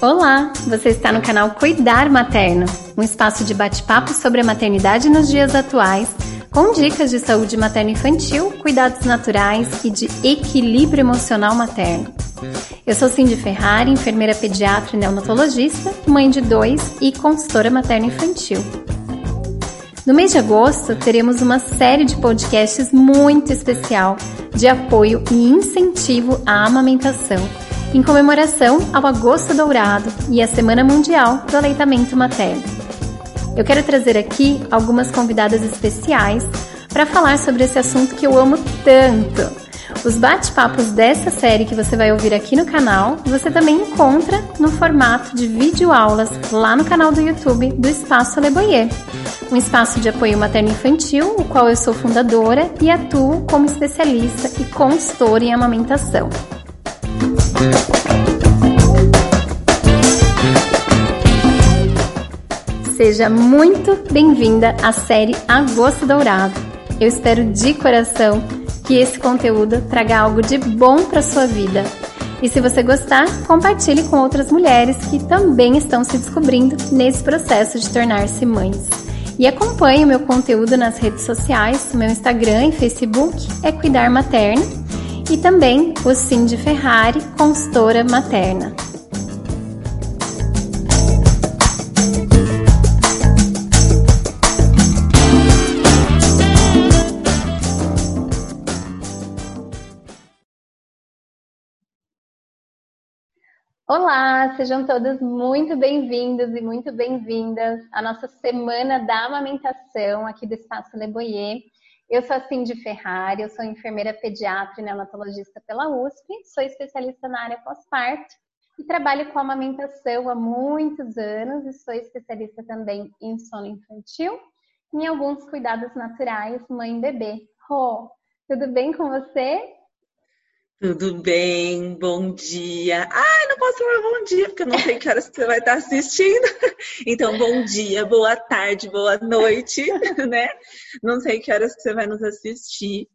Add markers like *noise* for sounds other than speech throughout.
Olá, você está no canal Cuidar Materno, um espaço de bate-papo sobre a maternidade nos dias atuais, com dicas de saúde materno-infantil, cuidados naturais e de equilíbrio emocional materno. Eu sou Cindy Ferrari, enfermeira pediatra e neonatologista, mãe de dois e consultora materno-infantil. No mês de agosto, teremos uma série de podcasts muito especial de apoio e incentivo à amamentação em comemoração ao Agosto Dourado e à Semana Mundial do Aleitamento Materno. Eu quero trazer aqui algumas convidadas especiais para falar sobre esse assunto que eu amo tanto. Os bate-papos dessa série que você vai ouvir aqui no canal, você também encontra no formato de videoaulas lá no canal do YouTube do Espaço Leboyer, um espaço de apoio materno-infantil, o qual eu sou fundadora e atuo como especialista e consultora em amamentação. Seja muito bem-vinda à série Agosto Dourado. Eu espero de coração que esse conteúdo traga algo de bom para sua vida. E se você gostar, compartilhe com outras mulheres que também estão se descobrindo nesse processo de tornar-se mães. E acompanhe o meu conteúdo nas redes sociais, meu Instagram e Facebook é Cuidar Materno e também o Cindy Ferrari, consultora materna. Olá, sejam todas muito bem-vindos e muito bem-vindas à nossa Semana da Amamentação aqui do Espaço Leboyer. Eu sou a Cindy Ferrari, eu sou enfermeira pediatra e neonatologista pela USP, sou especialista na área pós-parto e trabalho com amamentação há muitos anos e sou especialista também em sono infantil e em alguns cuidados naturais mãe-bebê. Rô, tudo bem com você? Tudo bem, bom dia. Ai, não posso falar bom dia, porque eu não sei que horas você vai estar assistindo. *laughs* Então, bom dia, boa tarde, boa noite, *laughs* né? Não sei que horas você vai nos assistir.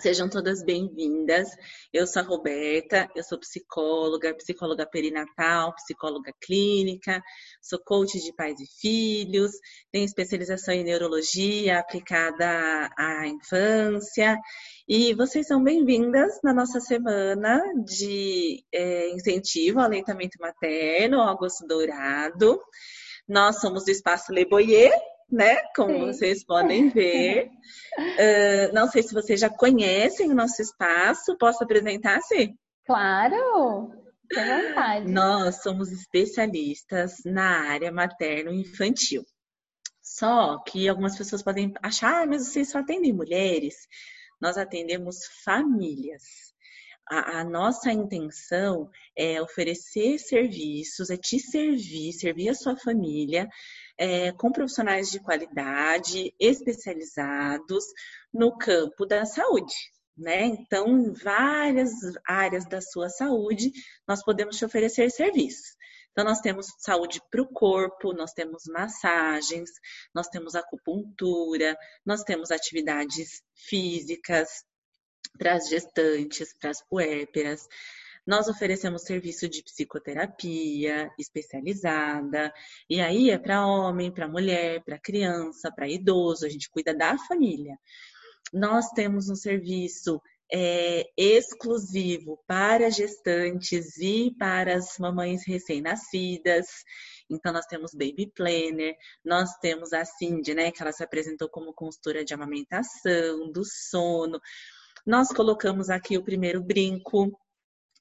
Sejam todas bem-vindas. Eu sou a Roberta, eu sou psicóloga, psicóloga perinatal, psicóloga clínica, sou coach de pais e filhos, tenho especialização em neurologia aplicada à infância. E vocês são bem-vindas na nossa semana de é, incentivo ao aleitamento materno, Agosto Dourado. Nós somos do Espaço Leboyer, né? Como Sim. vocês podem ver. *laughs* uh, não sei se vocês já conhecem o nosso espaço. Posso apresentar-se? Claro! Com vontade. Nós somos especialistas na área materno-infantil. Só que algumas pessoas podem achar, ah, mas vocês só atendem mulheres. Nós atendemos famílias. A, a, nossa intenção é oferecer serviços, é te servir, servir a sua família é, com profissionais de qualidade, especializados no campo da saúde. Né? Então, em várias áreas da sua saúde, nós podemos te oferecer serviços. Então, nós temos saúde para o corpo, nós temos massagens, nós temos acupuntura, nós temos atividades físicas para as gestantes, para as puérperas, nós oferecemos serviço de psicoterapia especializada, e aí é para homem, para mulher, para criança, para idoso, a gente cuida da família. Nós temos um serviço é, exclusivo para gestantes e para as mamães recém-nascidas. Então, nós temos Baby Planner, nós temos a Cindy, né, que ela se apresentou como consultora de amamentação, do sono. Nós colocamos aqui o primeiro brinco,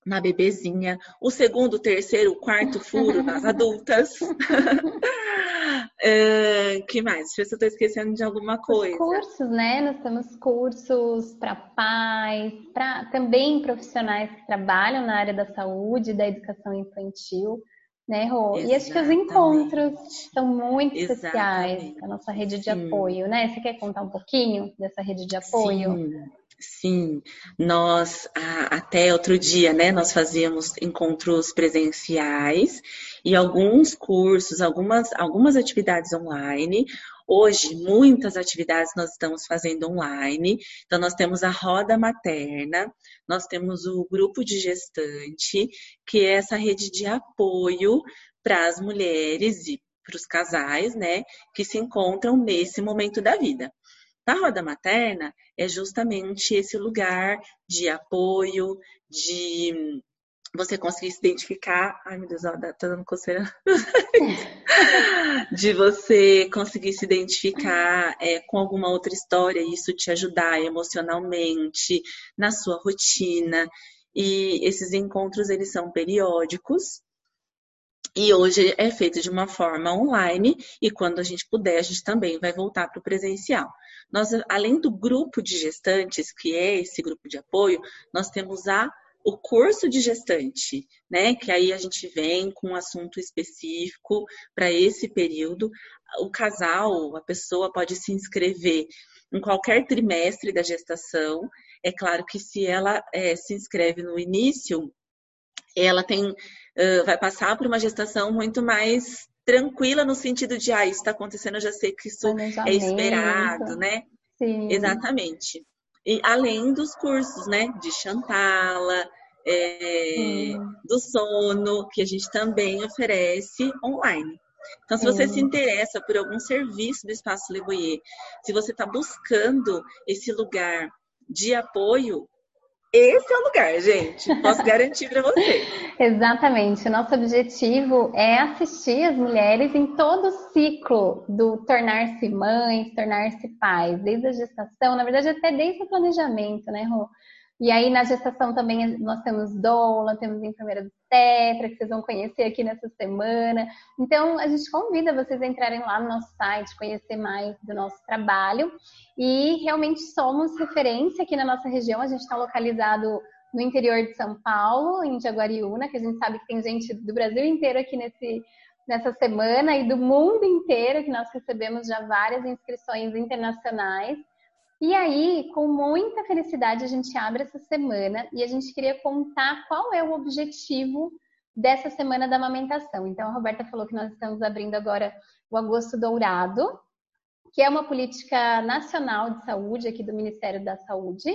na bebezinha, o segundo, terceiro, quarto furo *laughs* nas adultas. uh, *laughs* que mais? Deixa eu ver se eu estou esquecendo de alguma coisa. Os cursos, né? Nós temos cursos para pais, para também profissionais que trabalham na área da saúde, da educação infantil. Né, Rô? E acho que os encontros são muito Exatamente. especiais, a nossa rede de Sim. apoio, né? Você quer contar um pouquinho dessa rede de apoio? Sim. Sim, nós até outro dia, né, nós fazíamos encontros presenciais e alguns cursos, algumas, algumas atividades online. Hoje, muitas atividades nós estamos fazendo online. Então, nós temos a roda materna, nós temos o grupo de gestante, que é essa rede de apoio para as mulheres e para os casais, né, que se encontram nesse momento da vida. A roda materna é justamente esse lugar de apoio, de você conseguir se identificar. Ai, meu Deus, ó, tá dando coceira. *laughs* de você conseguir se identificar é, com alguma outra história e isso te ajudar emocionalmente, na sua rotina. E esses encontros, eles são periódicos. E hoje é feito de uma forma online e quando a gente puder, a gente também vai voltar para o presencial. Nós, além do grupo de gestantes, que é esse grupo de apoio, nós temos a o curso de gestante, né? Que aí a gente vem com um assunto específico para esse período. O casal, a pessoa pode se inscrever em qualquer trimestre da gestação. É claro que se ela é, se inscreve no início, ela tem, uh, vai passar por uma gestação muito mais tranquila no sentido de, ah, isso está acontecendo, eu já sei que isso é esperado, né? Sim. Exatamente. E além dos cursos, né, de Chantala, é, do sono, que a gente também oferece online. Então, se você se interessa por algum serviço do Espaço Leboyer, se você está buscando esse lugar de apoio, esse é o lugar, gente. Posso garantir para você. *laughs* Exatamente. O nosso objetivo é assistir as mulheres em todo o ciclo do tornar-se mães, tornar-se pais, desde a gestação, na verdade, até desde o planejamento, né, Rô? E aí, na gestação também nós temos doula, temos enfermeira do tetra, que vocês vão conhecer aqui nessa semana. Então, a gente convida vocês a entrarem lá no nosso site, conhecer mais do nosso trabalho. E realmente somos referência aqui na nossa região. A gente está localizado no interior de São Paulo, em Jaguariúna, que a gente sabe que tem gente do Brasil inteiro aqui nesse, nessa semana e do mundo inteiro, que nós recebemos já várias inscrições internacionais. E aí, com muita felicidade, a gente abre essa semana e a gente queria contar qual é o objetivo dessa semana da amamentação. Então, a Roberta falou que nós estamos abrindo agora o Agosto Dourado, que é uma política nacional de saúde aqui do Ministério da Saúde.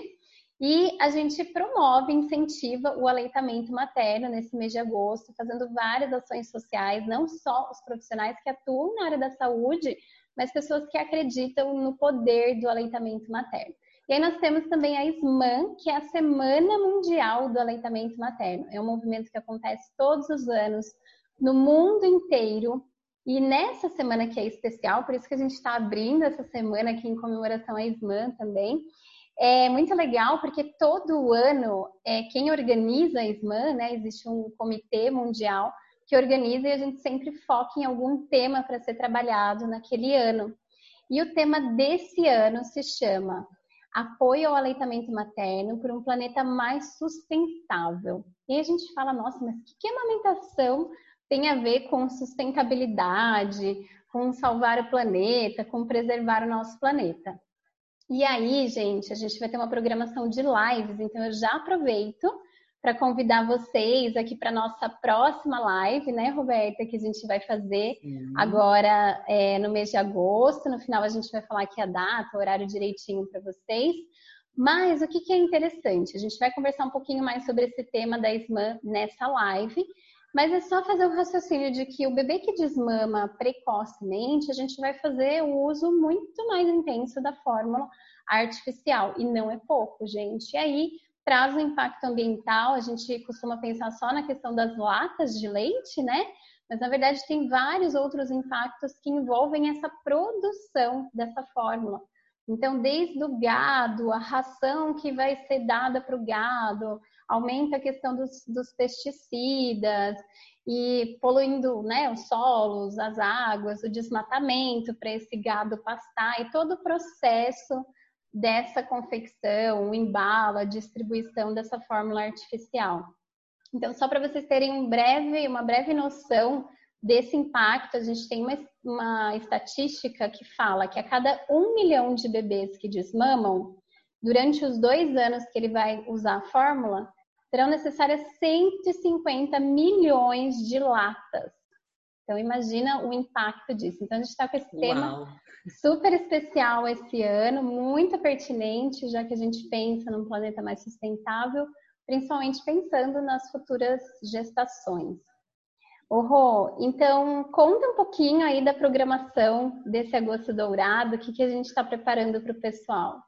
E a gente promove, incentiva o aleitamento materno nesse mês de agosto, fazendo várias ações sociais, não só os profissionais que atuam na área da saúde, mas pessoas que acreditam no poder do aleitamento materno. E aí nós temos também a SMAN, que é a Semana Mundial do Aleitamento Materno. É um movimento que acontece todos os anos no mundo inteiro. E nessa semana que é especial, por isso que a gente está abrindo essa semana aqui em comemoração à SMAN também, é muito legal porque todo ano é, quem organiza a SMAN, né, existe um comitê mundial que organiza e a gente sempre foca em algum tema para ser trabalhado naquele ano. E o tema desse ano se chama Apoio ao aleitamento materno por um planeta mais sustentável. E a gente fala, nossa, mas que, a amamentação tem a ver com sustentabilidade, com salvar o planeta, com preservar o nosso planeta? E aí, gente, a gente vai ter uma programação de lives, então eu já aproveito para convidar vocês aqui para nossa próxima live, né, Roberta, que a gente vai fazer Sim. agora é, no mês de agosto. No final a gente vai falar aqui a data, o horário direitinho para vocês. Mas o que, que é interessante? A gente vai conversar um pouquinho mais sobre esse tema da SMAN nessa live. Mas é só fazer o raciocínio de que o bebê que desmama precocemente, a gente vai fazer o uso muito mais intenso da fórmula artificial. E não é pouco, gente. E aí, traz um impacto ambiental. A gente costuma pensar só na questão das latas de leite, né? Mas na verdade tem vários outros impactos que envolvem essa produção dessa fórmula. Então, desde o gado, a ração que vai ser dada para o gado, aumenta a questão dos, dos pesticidas e poluindo né, os solos, as águas, o desmatamento para esse gado pastar e todo o processo dessa confecção, o embalo, a distribuição dessa fórmula artificial. Então, só para vocês terem um breve, uma breve noção desse impacto, a gente tem uma, uma estatística que fala que a cada um milhão de bebês que desmamam, durante os dois anos que ele vai usar a fórmula, serão necessárias 150 milhões de latas. Então, imagina o impacto disso. Então, a gente está com esse Uau. tema super especial esse ano, muito pertinente, já que a gente pensa num planeta mais sustentável, principalmente pensando nas futuras gestações. Ô Rô, então conta um pouquinho aí da programação desse agosto dourado, o que, que a gente está preparando para o pessoal.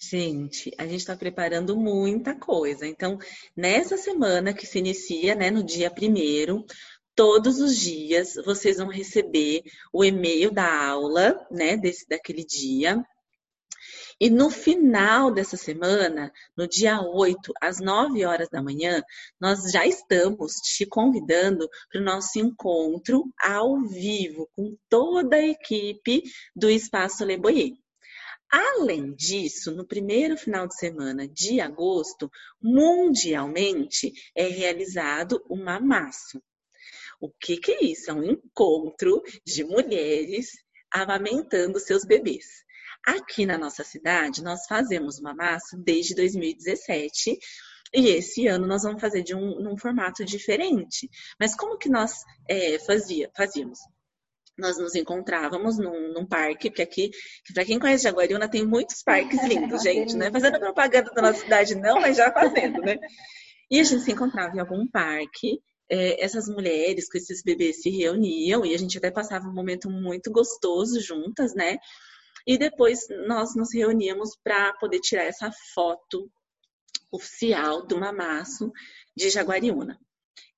Gente, a gente está preparando muita coisa. Então, nessa semana que se inicia, né, no dia primeiro, todos os dias vocês vão receber o e-mail da aula, né, desse, daquele dia. E no final dessa semana, no dia 8, às 9 horas da manhã, nós já estamos te convidando para o nosso encontro ao vivo com toda a equipe do Espaço Leboyer. Além disso, no primeiro final de semana de agosto, mundialmente é realizado o mamaço. O que, que é isso? É um encontro de mulheres amamentando seus bebês. Aqui na nossa cidade, nós fazemos mamaço desde 2017 e esse ano nós vamos fazer de um num formato diferente. Mas como que nós é, fazia, fazíamos? nós nos encontrávamos num, num parque, porque aqui, para quem conhece Jaguariúna, tem muitos parques lindos, gente, né? Fazendo propaganda da nossa cidade não, mas já fazendo, né? E a gente se encontrava em algum parque, é, essas mulheres com esses bebês se reuniam e a gente até passava um momento muito gostoso juntas, né? E depois nós nos reuníamos para poder tirar essa foto oficial do mamaço de Jaguariúna.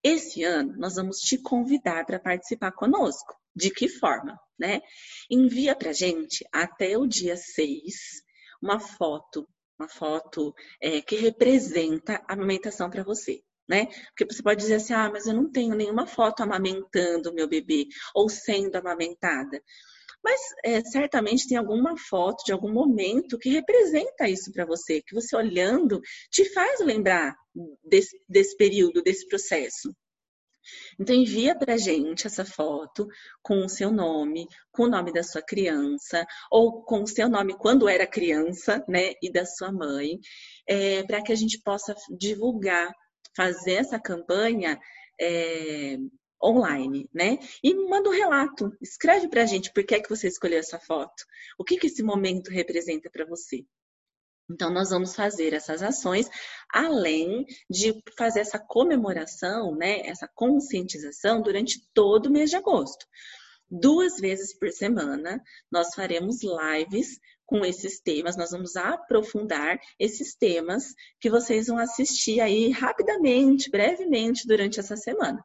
Esse ano nós vamos te convidar para participar conosco. De que forma, né? Envia para gente até o dia 6 uma foto, uma foto é, que representa a amamentação para você. Né? Porque você pode dizer assim, ah, mas eu não tenho nenhuma foto amamentando meu bebê ou sendo amamentada. Mas é, certamente tem alguma foto de algum momento que representa isso para você, que você olhando te faz lembrar desse, desse período, desse processo. Então envia para gente essa foto com o seu nome, com o nome da sua criança, ou com o seu nome quando era criança, né, e da sua mãe, é, para que a gente possa divulgar, fazer essa campanha é, online, né? E manda um relato, escreve para a gente por que é que você escolheu essa foto, o que que esse momento representa para você. Então, nós vamos fazer essas ações, além de fazer essa comemoração, né, essa conscientização durante todo o mês de agosto. Duas vezes por semana, nós faremos lives com esses temas, nós vamos aprofundar esses temas que vocês vão assistir aí rapidamente, brevemente durante essa semana.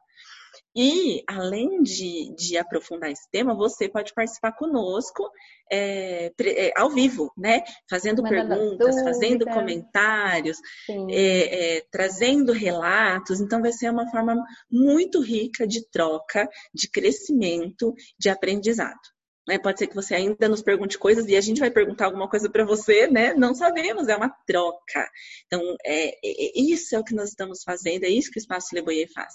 E, além de, de aprofundar esse tema, você pode participar conosco é, é, ao vivo, né? Fazendo perguntas, fazendo comentários, é, é, trazendo relatos. Então, vai ser uma forma muito rica de troca, de crescimento, de aprendizado. Né? Pode ser que você ainda nos pergunte coisas e a gente vai perguntar alguma coisa para você, né? Não sabemos, é uma troca. Então, é, é, isso é o que nós estamos fazendo, é isso que o Espaço Leboyer faz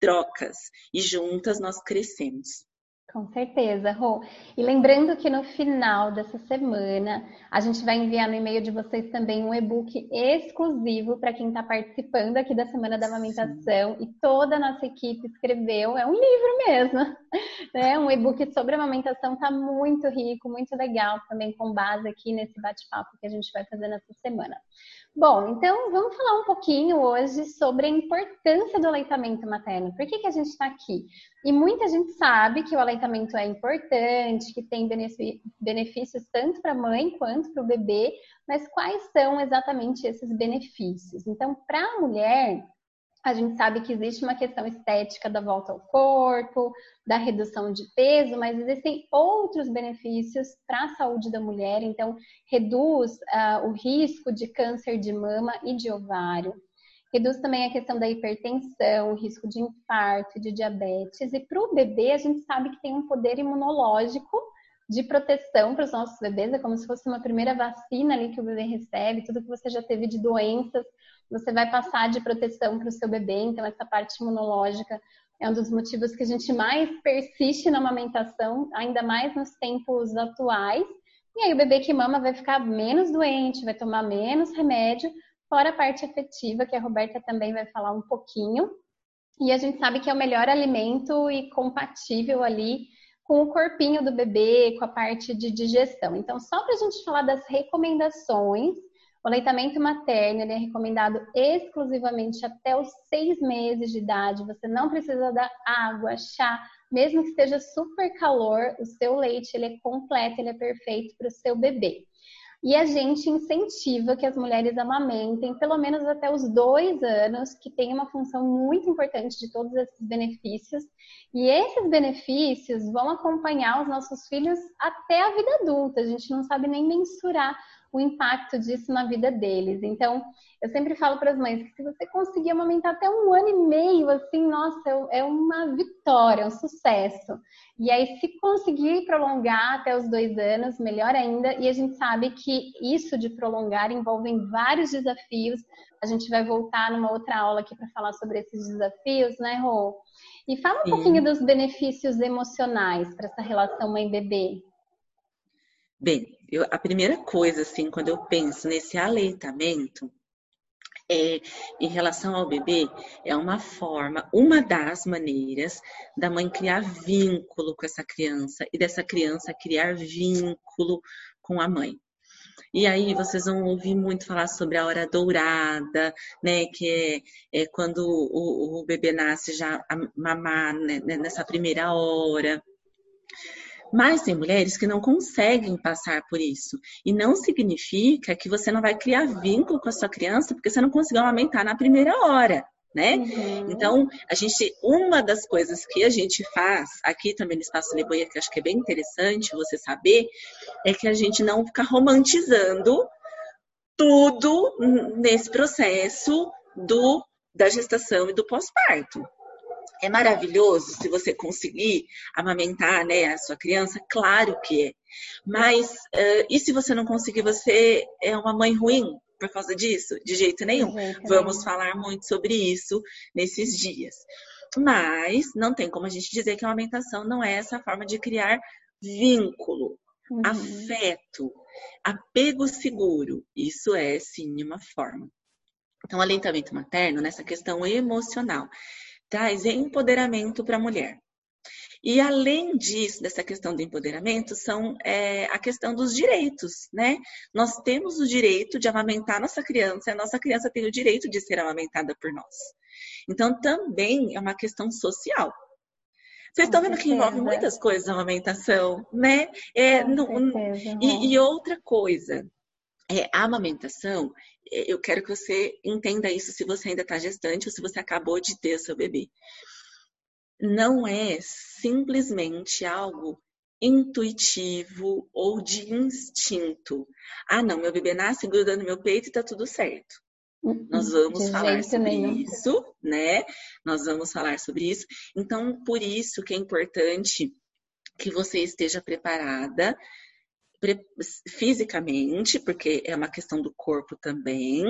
trocas e juntas nós crescemos. Com certeza, Rô. E lembrando que no final dessa semana a gente vai enviar no e-mail de vocês também um e-book exclusivo para quem está participando aqui da Semana da Amamentação Sim. e toda a nossa equipe escreveu. É um livro mesmo, *laughs* né? Um e-book sobre amamentação está muito rico, muito legal também com base aqui nesse bate-papo que a gente vai fazer nessa semana. Bom, então vamos falar um pouquinho hoje sobre a importância do aleitamento materno. Por que, que a gente está aqui? E muita gente sabe que o aleitamento é importante, que tem benefícios tanto para a mãe quanto para o bebê, mas quais são exatamente esses benefícios? Então, para a mulher, a gente sabe que existe uma questão estética da volta ao corpo, da redução de peso, mas existem outros benefícios para a saúde da mulher. Então, reduz uh, o risco de câncer de mama e de ovário. Reduz também a questão da hipertensão, risco de infarto, de diabetes. E para o bebê, a gente sabe que tem um poder imunológico de proteção para os nossos bebês. É como se fosse uma primeira vacina ali que o bebê recebe, tudo que você já teve de doenças você vai passar de proteção para o seu bebê, então essa parte imunológica é um dos motivos que a gente mais persiste na amamentação, ainda mais nos tempos atuais. E aí o bebê que mama vai ficar menos doente, vai tomar menos remédio, fora a parte afetiva, que a Roberta também vai falar um pouquinho. E a gente sabe que é o melhor alimento e compatível ali com o corpinho do bebê, com a parte de digestão. Então, só para a gente falar das recomendações, o aleitamento materno é recomendado exclusivamente até os seis meses de idade. Você não precisa dar água, chá, mesmo que esteja super calor, o seu leite ele é completo, ele é perfeito para o seu bebê. E a gente incentiva que as mulheres amamentem pelo menos até os dois anos, que tem uma função muito importante de todos esses benefícios. E esses benefícios vão acompanhar os nossos filhos até a vida adulta. A gente não sabe nem mensurar o impacto disso na vida deles. Então, eu sempre falo para as mães que se você conseguir amamentar até um ano e meio, assim, nossa, é, é uma vitória, um sucesso. E aí, se conseguir prolongar até os dois anos, melhor ainda. E a gente sabe que isso de prolongar envolve vários desafios. A gente vai voltar numa outra aula aqui para falar sobre esses desafios, né, Rô? E fala um Sim. pouquinho dos benefícios emocionais para essa relação mãe-bebê. Bem, eu, a primeira coisa, assim, quando eu penso nesse aleitamento, é, em relação ao bebê, é uma forma, uma das maneiras da mãe criar vínculo com essa criança e dessa criança criar vínculo com a mãe. E aí vocês vão ouvir muito falar sobre a hora dourada, né? Que é, é quando o, o, bebê nasce já mamar né, nessa primeira hora. Mas tem mulheres que não conseguem passar por isso. E não significa que você não vai criar vínculo com a sua criança porque você não conseguiu amamentar na primeira hora. Né? Uhum. Então, a gente, uma das coisas que a gente faz aqui também no Espaço Leboia, que acho que é bem interessante você saber, é que a gente não fica romantizando tudo nesse processo do da gestação e do pós-parto. É maravilhoso se você conseguir amamentar né, a sua criança? Claro que é. Mas uh, e se você não conseguir, você é uma mãe ruim por causa disso? De jeito nenhum. Vamos falar muito sobre isso nesses dias. Mas não tem como a gente dizer que a amamentação não é essa forma de criar vínculo, uhum. afeto, apego seguro. Isso é sim uma forma. Então, aleitamento materno, nessa questão emocional, traz empoderamento para a mulher. E além disso, dessa questão do empoderamento, são é, a questão dos direitos, né? Nós temos o direito de amamentar nossa criança, e a nossa criança tem o direito de ser amamentada por nós. Então, também é uma questão social. Vocês estão vendo que envolve muitas coisas a amamentação, né? É, no, e, e, outra coisa, é, a amamentação, eu quero que você entenda isso se você ainda está gestante ou se você acabou de ter seu bebê. Não é simplesmente algo intuitivo ou de instinto. Ah, não, meu bebê nasce grudando no meu peito e está tudo certo. Nós vamos falar sobre nenhum. isso, né? Nós vamos falar sobre isso. Então, por isso que é importante que você esteja preparada fisicamente, porque é uma questão do corpo também,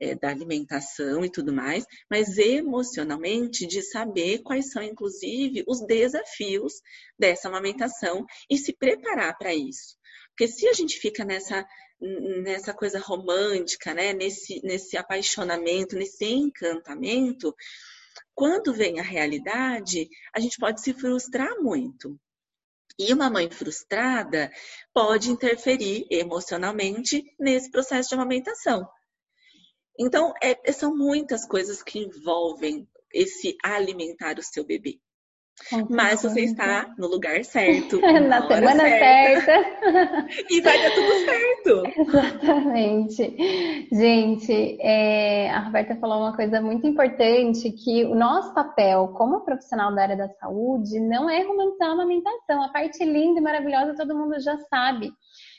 é, da alimentação e tudo mais, mas emocionalmente de saber quais são, inclusive, os desafios dessa amamentação e se preparar para isso. Porque se a gente fica nessa nessa coisa romântica, né, nesse nesse apaixonamento, nesse encantamento, quando vem a realidade, a gente pode se frustrar muito. E uma mãe frustrada pode interferir emocionalmente nesse processo de amamentação. Então, é, são muitas coisas que envolvem esse alimentar o seu bebê. Mas você está no lugar certo. *laughs* Na, semana certa. certa. *laughs* e vai dar tudo certo. *laughs* Exatamente. Gente, é, a Roberta falou uma coisa muito importante, que o nosso papel como profissional da área da saúde não é romantizar a amamentação. A parte linda e maravilhosa todo mundo já sabe.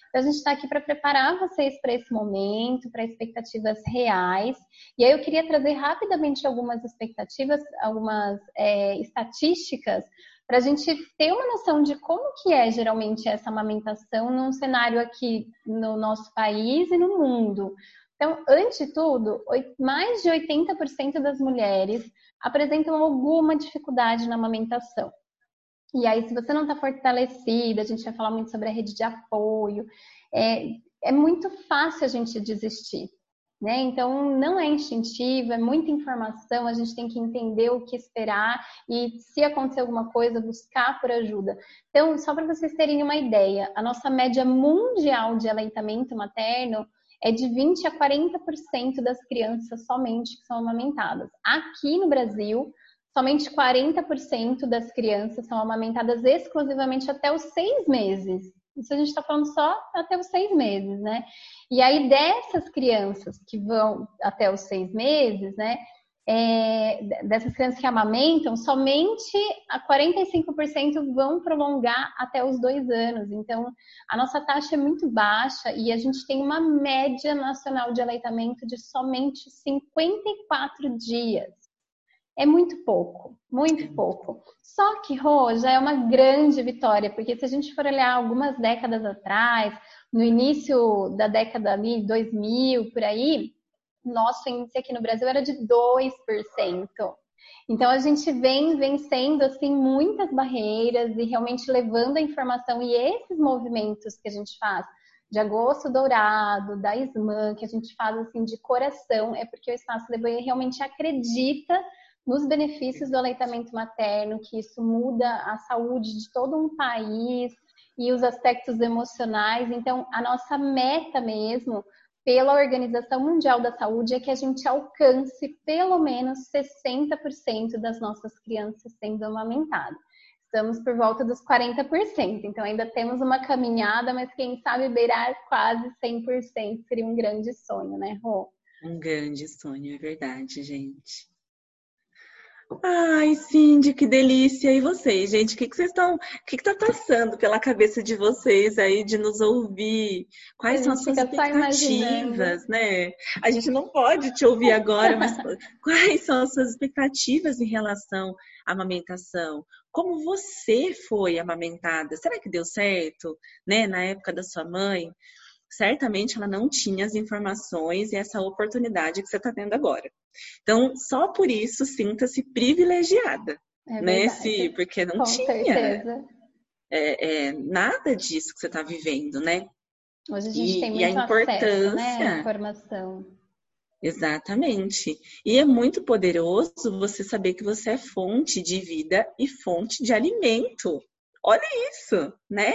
Então, a gente está aqui para preparar vocês para esse momento, para expectativas reais. E aí eu queria trazer rapidamente algumas expectativas, algumas é, estatísticas, para a gente ter uma noção de como que é geralmente essa amamentação num cenário aqui no nosso país e no mundo. Então, antes de tudo, mais de 80% das mulheres apresentam alguma dificuldade na amamentação. E aí, se você não está fortalecida, a gente vai falar muito sobre a rede de apoio, é, é muito fácil a gente desistir. né? Então não é instintivo, é muita informação, a gente tem que entender o que esperar e se acontecer alguma coisa, buscar por ajuda. Então, só para vocês terem uma ideia, a nossa média mundial de aleitamento materno é de 20 a 40% das crianças somente que são amamentadas. Aqui no Brasil, somente 40% das crianças são amamentadas exclusivamente até os seis meses. Isso a gente está falando só até os seis meses, né? E aí, dessas crianças que vão até os seis meses, né? É, dessas crianças que amamentam, somente a 45% vão prolongar até os dois anos. Então, a nossa taxa é muito baixa e a gente tem uma média nacional de aleitamento de somente 54 dias. É muito pouco, muito pouco. Só que, Rô, já é uma grande vitória, porque se a gente for olhar algumas décadas atrás, no início da década ali, 2000, por aí, nosso índice aqui no Brasil era de 2%. Então a gente vem vencendo assim muitas barreiras e realmente levando a informação e esses movimentos que a gente faz de agosto dourado, da SMAN, que a gente faz assim de coração, é porque o Espaço Lebanha realmente acredita nos benefícios do aleitamento materno, que isso muda a saúde de todo um país e os aspectos emocionais. Então, a nossa meta mesmo pela Organização Mundial da Saúde é que a gente alcance pelo menos 60% das nossas crianças sendo amamentadas. Estamos por volta dos 40%, então ainda temos uma caminhada, mas quem sabe beirar quase 100% seria um grande sonho, né, Rô? Um grande sonho, é verdade, gente. Ai, Cindy, que delícia! E vocês, gente? O que, que vocês estão. O que, que tá passando pela cabeça de vocês aí de nos ouvir? Quais são as suas expectativas, né? A gente não pode te ouvir agora, mas *laughs* quais são as suas expectativas em relação à amamentação? Como você foi amamentada? Será que deu certo, né? Na época da sua mãe? Certamente ela não tinha as informações e essa oportunidade que você está tendo agora. Então, só por isso, sinta-se privilegiada, é né? Se, porque não Com tinha é, é, nada disso que você está vivendo, né? Hoje a gente e, tem muito e a importância, acesso, né? informação. Exatamente. E é muito poderoso você saber que você é fonte de vida e fonte de alimento. Olha isso, né?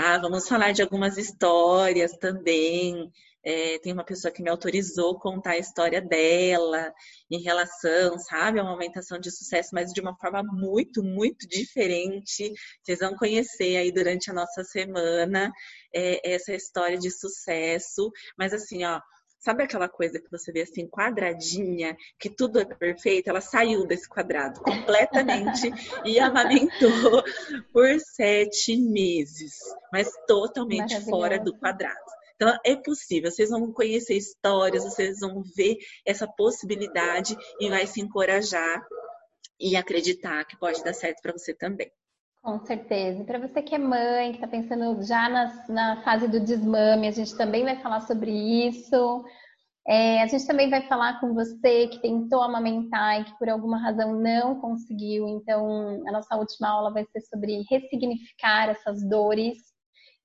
Ah, vamos falar de algumas histórias também. É, tem uma pessoa que me autorizou contar a história dela em relação, sabe, a uma aumentação de sucesso, mas de uma forma muito, muito diferente. Vocês vão conhecer aí durante a nossa semana é, essa história de sucesso. Mas assim, ó, Sabe aquela coisa que você vê assim, quadradinha, que tudo é perfeito? Ela saiu desse quadrado completamente *laughs* e amamentou por sete meses, mas totalmente fora do quadrado. Então, é possível. Vocês vão conhecer histórias, vocês vão ver essa possibilidade e vai se encorajar e acreditar que pode dar certo para você também. Com certeza. Para você que é mãe, que está pensando já na, na, fase do desmame, a gente também vai falar sobre isso. É, a gente também vai falar com você que tentou amamentar e que por alguma razão não conseguiu. Então, a nossa última aula vai ser sobre ressignificar essas dores.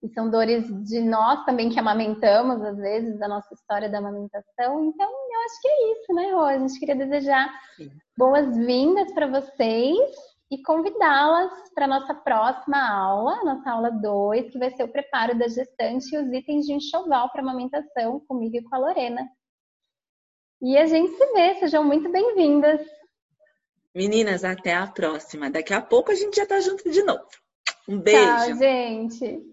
E são dores de nós também que amamentamos, às vezes, da nossa história da amamentação. Então, eu acho que é isso, né, Rô? A gente queria desejar boas-vindas para vocês e convidá-las para a nossa próxima aula, nossa aula 2, que vai ser o preparo da gestante e os itens de enxoval para amamentação comigo e com a Lorena. E a gente se vê, sejam muito bem-vindas. Meninas, até a próxima. Daqui a pouco a gente já está junto de novo. Um beijo. Tchau, gente.